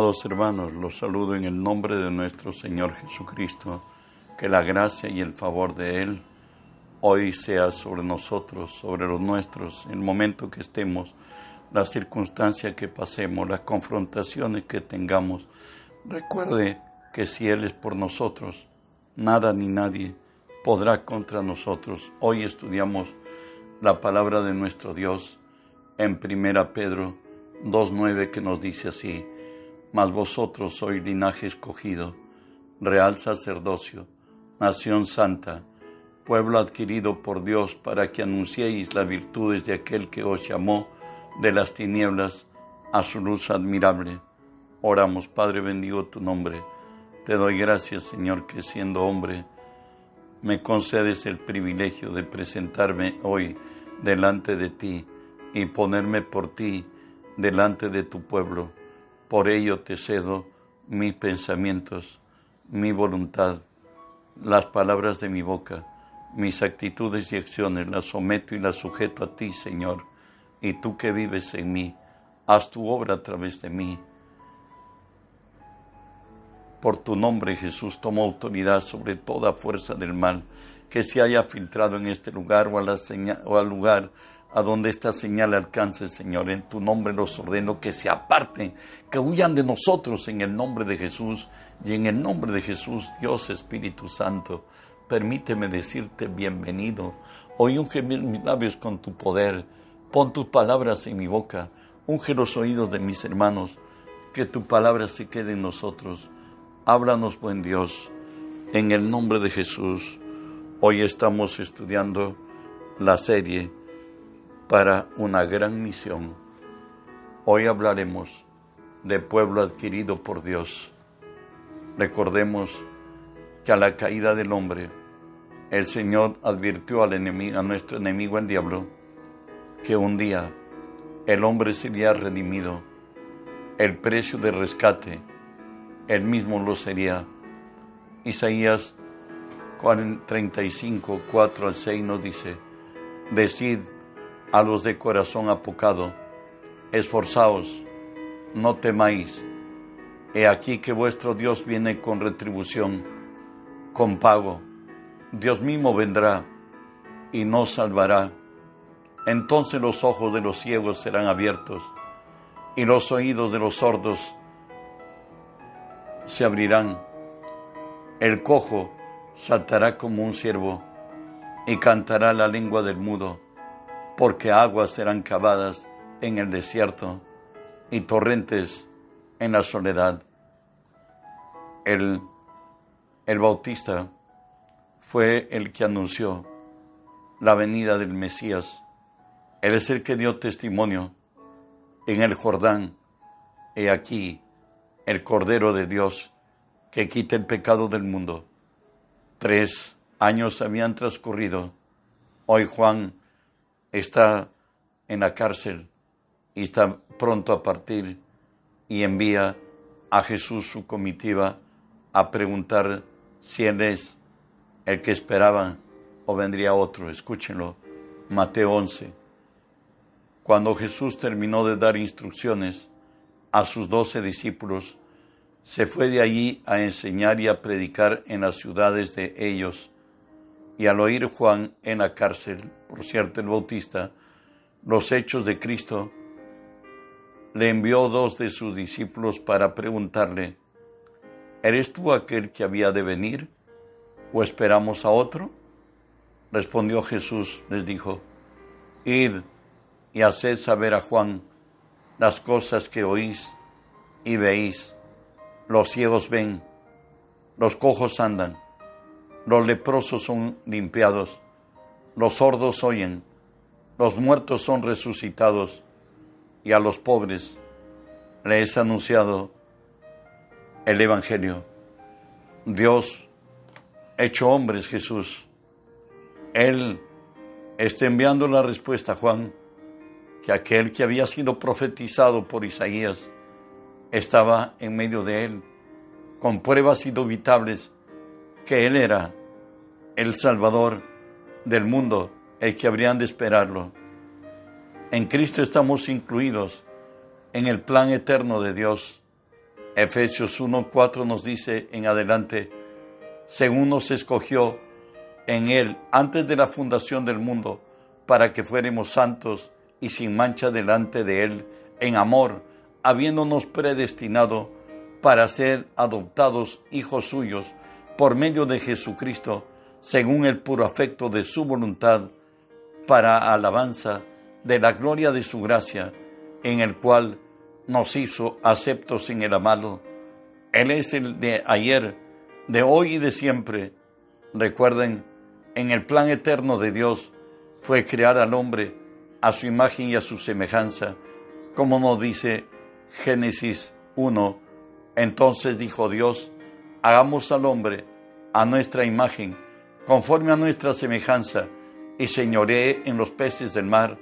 Amados hermanos, los saludo en el nombre de nuestro Señor Jesucristo, que la gracia y el favor de Él hoy sea sobre nosotros, sobre los nuestros, el momento que estemos, la circunstancia que pasemos, las confrontaciones que tengamos. Recuerde que si Él es por nosotros, nada ni nadie podrá contra nosotros. Hoy estudiamos la palabra de nuestro Dios en Primera Pedro 2.9 que nos dice así, mas vosotros sois linaje escogido, real sacerdocio, nación santa, pueblo adquirido por Dios para que anunciéis las virtudes de aquel que os llamó de las tinieblas a su luz admirable. Oramos, Padre, bendigo tu nombre. Te doy gracias, Señor, que siendo hombre, me concedes el privilegio de presentarme hoy delante de ti y ponerme por ti delante de tu pueblo. Por ello te cedo mis pensamientos, mi voluntad, las palabras de mi boca, mis actitudes y acciones, las someto y las sujeto a ti, Señor. Y tú que vives en mí, haz tu obra a través de mí. Por tu nombre, Jesús, tomo autoridad sobre toda fuerza del mal que se haya filtrado en este lugar o, o al lugar a donde esta señal alcance, Señor. En tu nombre los ordeno que se aparten, que huyan de nosotros en el nombre de Jesús. Y en el nombre de Jesús, Dios Espíritu Santo, permíteme decirte bienvenido. Hoy unge mis labios con tu poder. Pon tus palabras en mi boca. Unge los oídos de mis hermanos. Que tu palabra se quede en nosotros. Háblanos, buen Dios. En el nombre de Jesús. Hoy estamos estudiando la serie para una gran misión. Hoy hablaremos de pueblo adquirido por Dios. Recordemos que a la caída del hombre, el Señor advirtió a nuestro enemigo el diablo, que un día el hombre sería redimido, el precio de rescate, él mismo lo sería. Isaías 35, 4 al 6 nos dice, Decid, a los de corazón apocado, esforzaos, no temáis. He aquí que vuestro Dios viene con retribución, con pago. Dios mismo vendrá y nos salvará. Entonces los ojos de los ciegos serán abiertos y los oídos de los sordos se abrirán. El cojo saltará como un ciervo y cantará la lengua del mudo porque aguas serán cavadas en el desierto y torrentes en la soledad. El, el bautista fue el que anunció la venida del Mesías. Él es el que dio testimonio en el Jordán. He aquí el Cordero de Dios que quita el pecado del mundo. Tres años habían transcurrido. Hoy Juan está en la cárcel y está pronto a partir y envía a Jesús su comitiva a preguntar si Él es el que esperaban o vendría otro. Escúchenlo, Mateo 11. Cuando Jesús terminó de dar instrucciones a sus doce discípulos, se fue de allí a enseñar y a predicar en las ciudades de ellos y al oír Juan en la cárcel, por cierto el Bautista, los hechos de Cristo, le envió dos de sus discípulos para preguntarle, ¿eres tú aquel que había de venir o esperamos a otro? Respondió Jesús, les dijo, Id y haced saber a Juan las cosas que oís y veis. Los ciegos ven, los cojos andan los leprosos son limpiados, los sordos oyen, los muertos son resucitados, y a los pobres les ha anunciado el Evangelio. Dios, hecho hombre es Jesús, Él está enviando la respuesta a Juan, que aquel que había sido profetizado por Isaías estaba en medio de él, con pruebas indubitables que Él era el Salvador del mundo, el que habrían de esperarlo. En Cristo estamos incluidos en el plan eterno de Dios. Efesios 1.4 nos dice en adelante, según nos escogió en Él antes de la fundación del mundo, para que fuéramos santos y sin mancha delante de Él, en amor, habiéndonos predestinado para ser adoptados hijos suyos por medio de Jesucristo, según el puro afecto de su voluntad, para alabanza de la gloria de su gracia, en el cual nos hizo aceptos en el amado. Él es el de ayer, de hoy y de siempre. Recuerden, en el plan eterno de Dios fue crear al hombre a su imagen y a su semejanza, como nos dice Génesis 1. Entonces dijo Dios, hagamos al hombre a nuestra imagen, conforme a nuestra semejanza, y señoree en los peces del mar,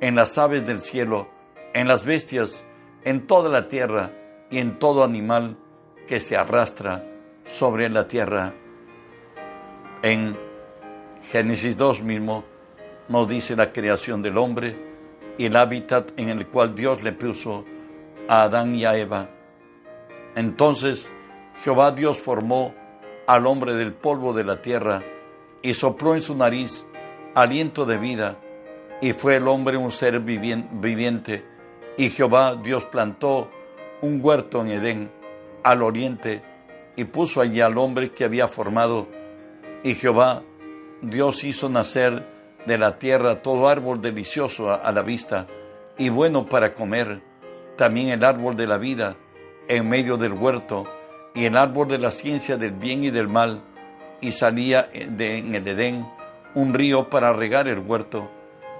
en las aves del cielo, en las bestias, en toda la tierra y en todo animal que se arrastra sobre la tierra. En Génesis 2 mismo nos dice la creación del hombre y el hábitat en el cual Dios le puso a Adán y a Eva. Entonces Jehová Dios formó al hombre del polvo de la tierra y sopló en su nariz aliento de vida y fue el hombre un ser viviente y Jehová Dios plantó un huerto en Edén al oriente y puso allí al hombre que había formado. Y Jehová Dios hizo nacer de la tierra todo árbol delicioso a, la vista y bueno para comer, también el árbol de la vida en medio del huerto y el árbol de la ciencia del bien y del mal. Y salía de, en el Edén un río para regar el huerto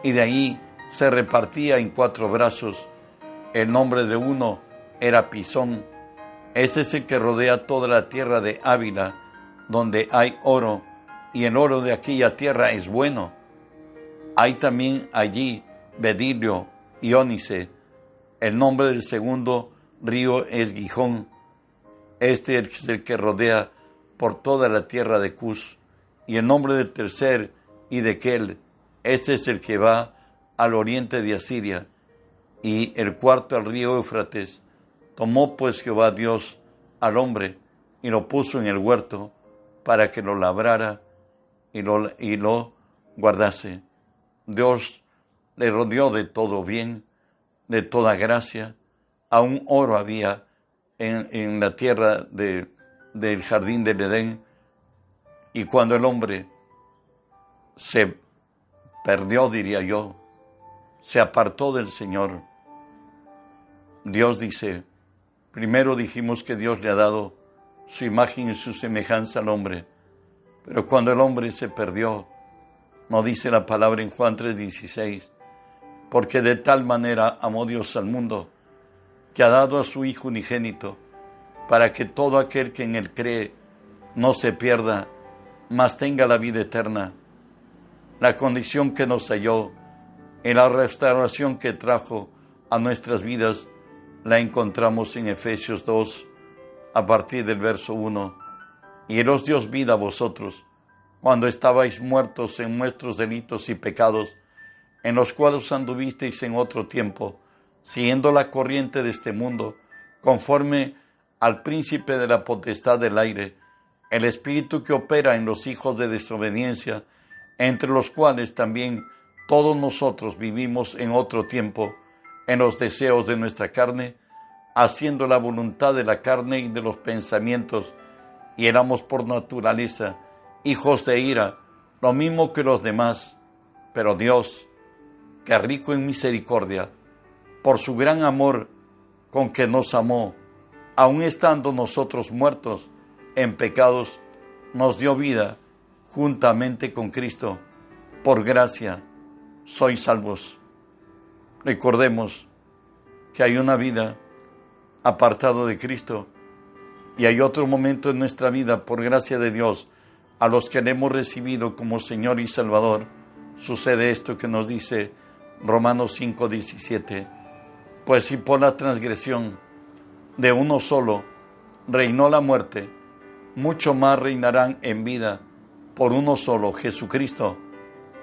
y de ahí se repartía en cuatro brazos el nombre de uno era Pisón. Ese es el que rodea toda la tierra de Ávila, donde hay oro, y el oro de aquella tierra es bueno. Hay también allí Bedilio y Ónice. El nombre del segundo río es Gijón. Este es el que rodea por toda la tierra de Cus. Y el nombre del tercer y de Kel, este es el que va al oriente de Asiria y el cuarto al río Éufrates. Tomó pues Jehová Dios al hombre y lo puso en el huerto para que lo labrara y lo, y lo guardase. Dios le rodeó de todo bien, de toda gracia. Aún oro había en, la tierra de, del jardín del Edén. Y cuando el hombre se perdió, diría yo, se apartó del Señor, Dios dice, primero dijimos que Dios le ha dado su imagen y su semejanza al hombre, pero cuando el hombre se perdió, no dice la palabra en Juan 3:16, porque de tal manera amó Dios al mundo, que ha dado a su Hijo unigénito, para que todo aquel que en él cree no se pierda, mas tenga la vida eterna. La condición que nos halló en la restauración que trajo a nuestras vidas la encontramos en Efesios 2, a partir del verso 1. Y Él os dio vida a vosotros, cuando estabais muertos en nuestros delitos y pecados, en los cuales anduvisteis en otro tiempo, siguiendo la corriente de este mundo, conforme al príncipe de la potestad del aire, el espíritu que opera en los hijos de desobediencia, entre los cuales también todos nosotros vivimos en otro tiempo, en los deseos de nuestra carne, haciendo la voluntad de la carne y de los pensamientos, y éramos por naturaleza hijos de ira, lo mismo que los demás. Pero Dios, que rico en misericordia, por su gran amor con que nos amó, aun estando nosotros muertos en pecados, nos dio vida juntamente con Cristo. Por gracia sois salvos. Recordemos que hay una vida apartado de Cristo y hay otro momento en nuestra vida, por gracia de Dios, a los que le hemos recibido como Señor y Salvador, sucede esto que nos dice Romanos 5:17. Pues si por la transgresión de uno solo reinó la muerte, mucho más reinarán en vida por uno solo, Jesucristo,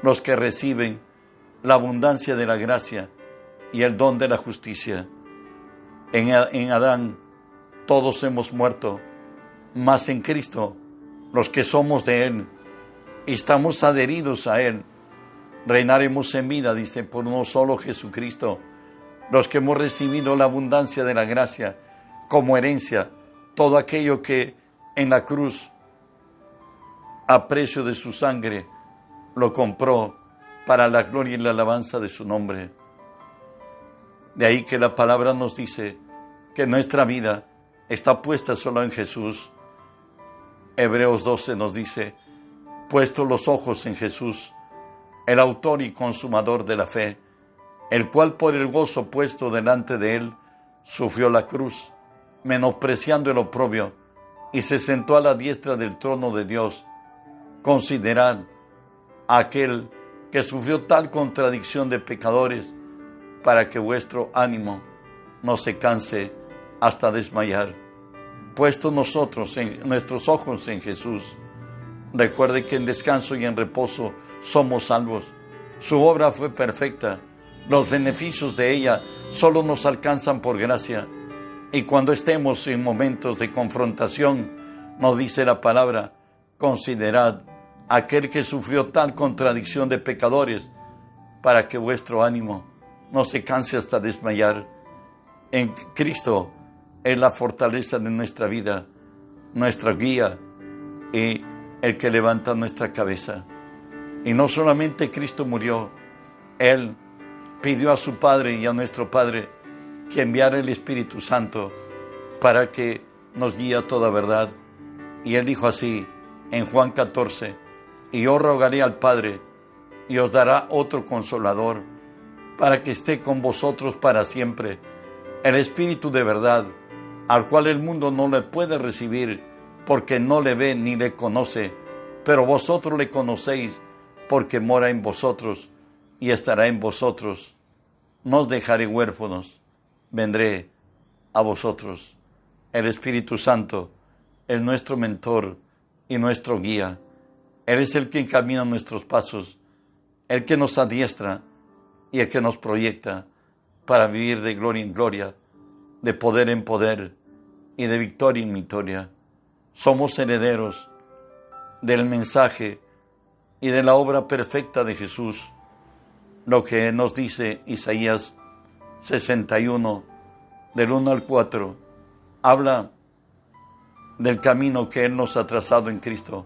los que reciben la abundancia de la gracia y el don de la justicia. En, Adán todos hemos muerto, mas en Cristo, los que somos de Él, estamos adheridos a Él, reinaremos en vida, dice, por uno solo Jesucristo, los que hemos recibido la abundancia de la gracia como herencia, todo aquello que en la cruz, a precio de su sangre, lo compró para la gloria y la alabanza de su nombre. De ahí que la palabra nos dice que nuestra vida está puesta solo en Jesús. Hebreos 12 nos dice, puesto los ojos en Jesús, el autor y consumador de la fe, el cual por el gozo puesto delante de él sufrió la cruz, menospreciando el oprobio, y se sentó a la diestra del trono de Dios. Considerad aquel que sufrió tal contradicción de pecadores, para que vuestro ánimo no se canse hasta desmayar. Puesto nosotros en nuestros ojos en Jesús, recuerde que en descanso y en reposo somos salvos. Su obra fue perfecta. Los beneficios de ella solo nos alcanzan por gracia. Y cuando estemos en momentos de confrontación, nos dice la palabra, considerad aquel que sufrió tal contradicción de pecadores, para que vuestro ánimo no se canse hasta desmayar. En Cristo es la fortaleza de nuestra vida, nuestra guía y el que levanta nuestra cabeza. Y no solamente Cristo murió, Él pidió a su Padre y a nuestro Padre que enviara el Espíritu Santo para que nos guíe a toda verdad. Y Él dijo así en Juan 14, y yo rogaré al Padre y os dará otro consolador para que esté con vosotros para siempre, el Espíritu de verdad, al cual el mundo no le puede recibir porque no le ve ni le conoce, pero vosotros le conocéis porque mora en vosotros y estará en vosotros. No os dejaré huérfanos, vendré a vosotros. El Espíritu Santo es nuestro mentor y nuestro guía. Él es el que encamina nuestros pasos, el que nos adiestra y el que nos proyecta para vivir de gloria en gloria, de poder en poder y de victoria en victoria. Somos herederos del mensaje y de la obra perfecta de Jesús, lo que nos dice Isaías 61, del 1 al 4, habla del camino que Él nos ha trazado en Cristo.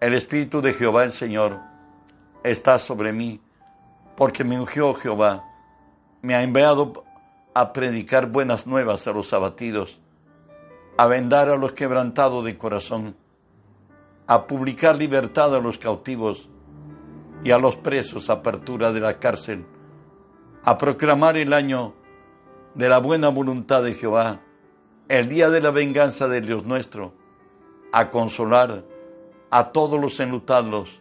El Espíritu de Jehová el Señor está sobre mí porque me ungió Jehová, me ha enviado a predicar buenas nuevas a los abatidos, a vendar a los quebrantados de corazón, a publicar libertad a los cautivos y a los presos apertura de la cárcel, a proclamar el año de la buena voluntad de Jehová, el día de la venganza de Dios nuestro, a consolar a todos los enlutados,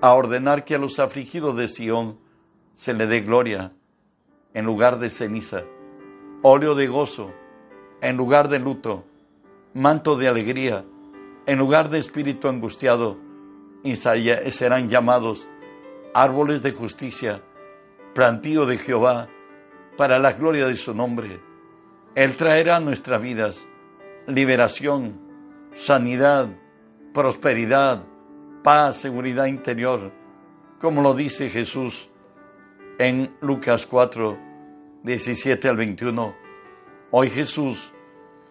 a ordenar que a los afligidos de Sión se le dé gloria en lugar de ceniza, óleo de gozo en lugar de luto, manto de alegría en lugar de espíritu angustiado, y serán llamados árboles de justicia, plantío de Jehová, para la gloria de su nombre. Él traerá a nuestras vidas liberación, sanidad, prosperidad, paz, seguridad interior, como lo dice Jesús en Lucas 4, 17 al 21. Hoy Jesús,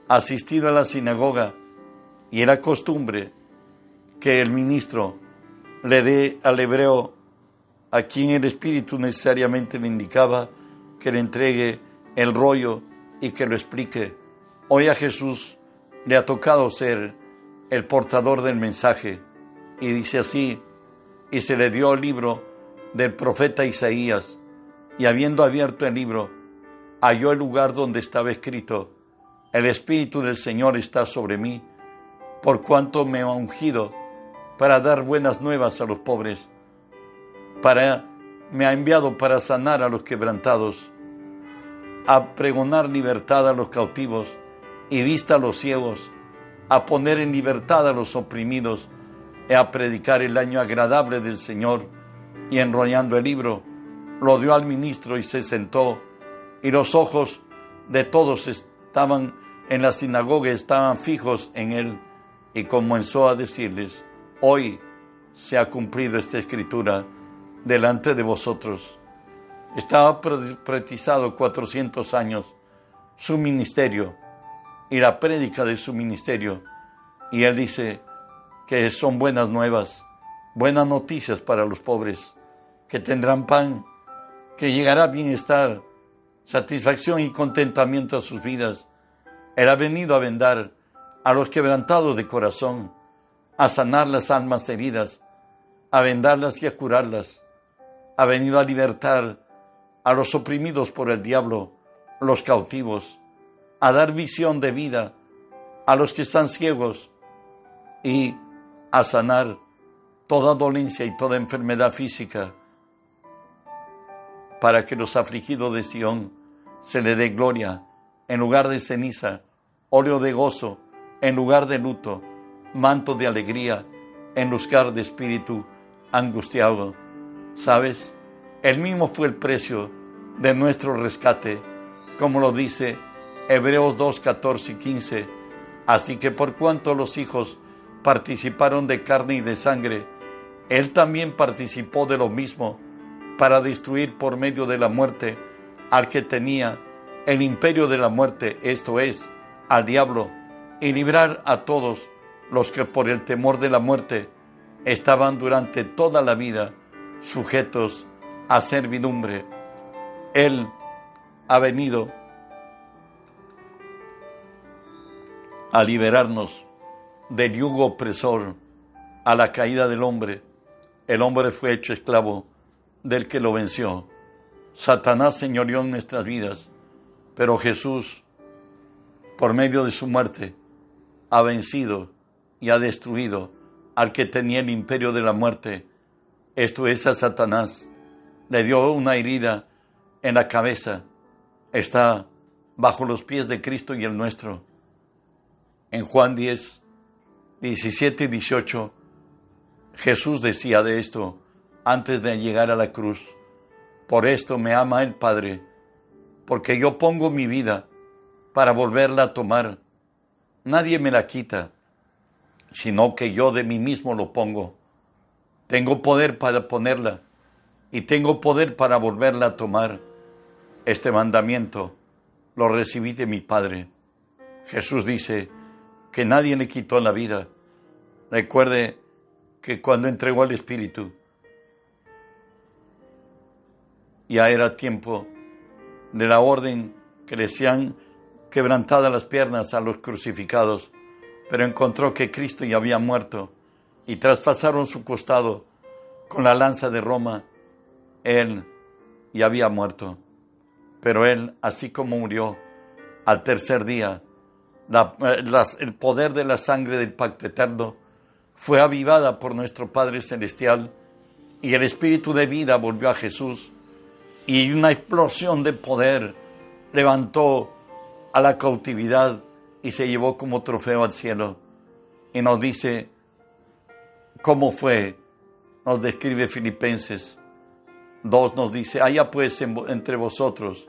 asistido a la sinagoga, y era costumbre que el ministro le dé al hebreo a quien el Espíritu necesariamente le indicaba que le entregue el rollo y que lo explique. Hoy a Jesús le ha tocado ser el portador del mensaje y dice así, y se le dio el libro del profeta Isaías, y habiendo abierto el libro, halló el lugar donde estaba escrito, el Espíritu del Señor está sobre mí, por cuanto me ha ungido para dar buenas nuevas a los pobres, para me ha enviado para sanar a los quebrantados, a pregonar libertad a los cautivos y vista a los ciegos, a poner en libertad a los oprimidos, a predicar el año agradable del Señor. Y enrollando el libro, lo dio al ministro y se sentó, y los ojos de todos estaban en la sinagoga estaban fijos en él y comenzó a decirles, hoy se ha cumplido esta escritura delante de vosotros. Estaba profetizado 400 años su ministerio y la prédica de su ministerio. Y él dice que son buenas nuevas, buenas noticias para los pobres, que tendrán pan, que llegará bienestar, satisfacción y contentamiento a sus vidas. Él ha venido a vendar a los quebrantados de corazón, a sanar las almas heridas, a vendarlas y a curarlas. Ha venido a libertar a los oprimidos por el diablo, los cautivos, a dar visión de vida a los que están ciegos y a sanar toda dolencia y toda enfermedad física, para que los afligidos de Sión se le dé gloria en lugar de ceniza, óleo de gozo en lugar de luto, manto de alegría en lugar de espíritu angustiado. ¿Sabes? El mismo fue el precio de nuestro rescate, como lo dice Hebreos 2, 14 y 15. Así que por cuanto los hijos participaron de carne y de sangre, Él también participó de lo mismo para destruir por medio de la muerte al que tenía el imperio de la muerte, esto es, al diablo, y librar a todos los que por el temor de la muerte estaban durante toda la vida sujetos a servidumbre. Él ha venido a liberarnos del yugo opresor, a la caída del hombre. El hombre fue hecho esclavo del que lo venció. Satanás señoreó en nuestras vidas, pero Jesús, por medio de su muerte, ha vencido y ha destruido al que tenía el imperio de la muerte, esto es a Satanás. Le dio una herida en la cabeza, está bajo los pies de Cristo y el nuestro. En Juan 10, 17 y 18, Jesús decía de esto antes de llegar a la cruz, por esto me ama el Padre, porque yo pongo mi vida para volverla a tomar. Nadie me la quita sino que yo de mí mismo lo pongo. Tengo poder para ponerla y tengo poder para volverla a tomar. Este mandamiento lo recibí de mi Padre. Jesús dice que nadie le quitó la vida. Recuerde que cuando entregó al Espíritu, ya era tiempo de la orden que le sean quebrantadas las piernas a los crucificados pero encontró que Cristo ya había muerto y traspasaron su costado con la lanza de Roma. Él ya había muerto, pero él, así como murió al tercer día, eh, el poder de la sangre del pacto eterno fue avivada por nuestro Padre Celestial y el espíritu de vida volvió a Jesús y una explosión de poder levantó a la cautividad y se llevó como trofeo al cielo. Y nos dice cómo fue, nos describe Filipenses 2, nos dice, haya pues entre vosotros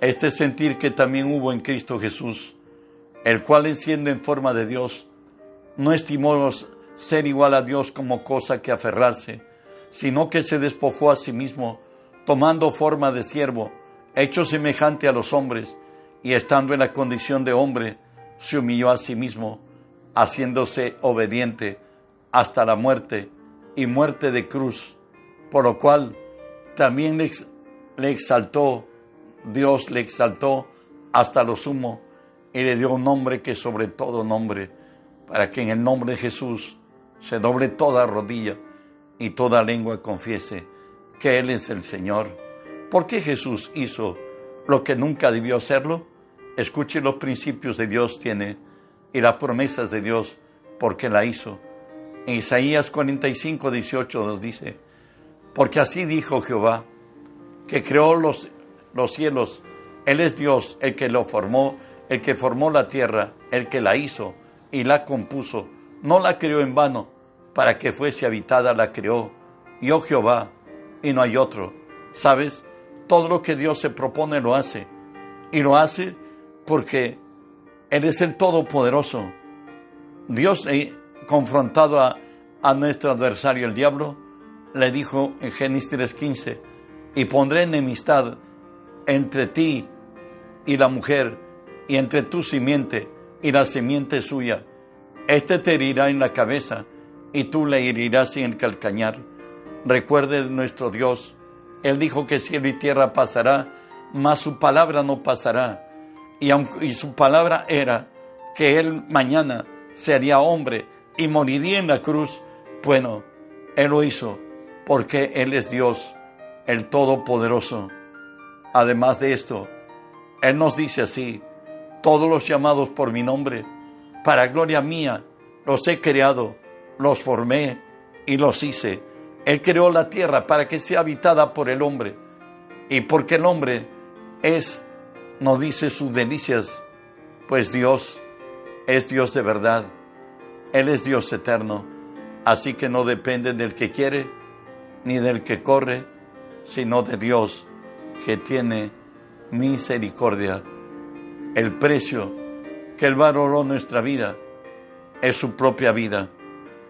este sentir que también hubo en Cristo Jesús, el cual siendo en forma de Dios, no estimó ser igual a Dios como cosa que aferrarse, sino que se despojó a sí mismo, tomando forma de siervo, hecho semejante a los hombres, y estando en la condición de hombre, se humilló a sí mismo, haciéndose obediente hasta la muerte y muerte de cruz, por lo cual también le, exaltó, Dios le exaltó hasta lo sumo y le dio un nombre que sobre todo nombre, para que en el nombre de Jesús se doble toda rodilla y toda lengua confiese que Él es el Señor. ¿Por qué Jesús hizo lo que nunca debió hacerlo? Escuche los principios de Dios tiene y las promesas de Dios porque la hizo. En Isaías 45, 18 nos dice, porque así dijo Jehová, que creó los, los cielos, Él es Dios, el que lo formó, el que formó la tierra, el que la hizo y la compuso. No la creó en vano, para que fuese habitada la creó. Yo Jehová, y no hay otro. ¿Sabes? Todo lo que Dios se propone lo hace. Y lo hace porque Él es el Todopoderoso. Dios, eh, confrontado a, a nuestro adversario, el diablo, le dijo en Génesis 3:15, y pondré enemistad entre ti y la mujer, y entre tu simiente y la simiente suya. Este te herirá en la cabeza, y tú le herirás en el calcañar. Recuerde nuestro Dios. Él dijo que cielo y tierra pasará, mas su palabra no pasará. Y, y su palabra era que él mañana sería hombre y moriría en la cruz. Bueno, él lo hizo porque él es Dios, el Todopoderoso. Además de esto, él nos dice así, todos los llamados por mi nombre, para gloria mía, los he creado, los formé y los hice. Él creó la tierra para que sea habitada por el hombre. Y porque el hombre es, no dice sus delicias, pues Dios es Dios de verdad. Él es Dios eterno. Así que no depende del que quiere ni del que corre, sino de Dios que tiene misericordia. El precio que Él valoró nuestra vida es su propia vida,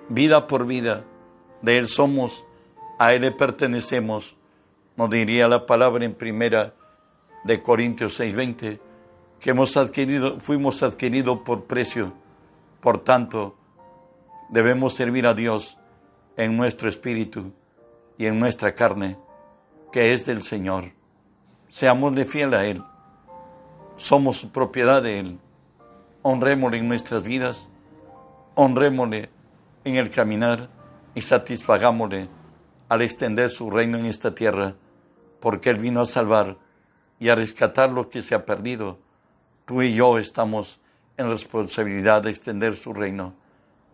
vida por vida. De Él somos, a Él le pertenecemos. Nos diría la palabra en primera de Corintios 6:20, que hemos adquirido, fuimos adquiridos por precio. Por tanto, debemos servir a Dios en nuestro espíritu y en nuestra carne, que es del Señor. Seámosle fiel a Él. Somos propiedad de Él. Honrémosle en nuestras vidas, honrémosle en el caminar y satisfagámosle al extender su reino en esta tierra, porque Él vino a salvar y a rescatar lo que se ha perdido. Tú y yo estamos en responsabilidad de extender su reino.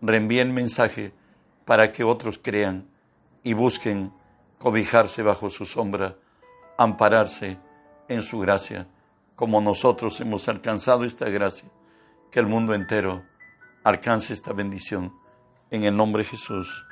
Reenvíe el mensaje para que otros crean y busquen cobijarse bajo su sombra, ampararse en su gracia, como nosotros hemos alcanzado esta gracia, que el mundo entero alcance esta bendición. En el nombre de Jesús.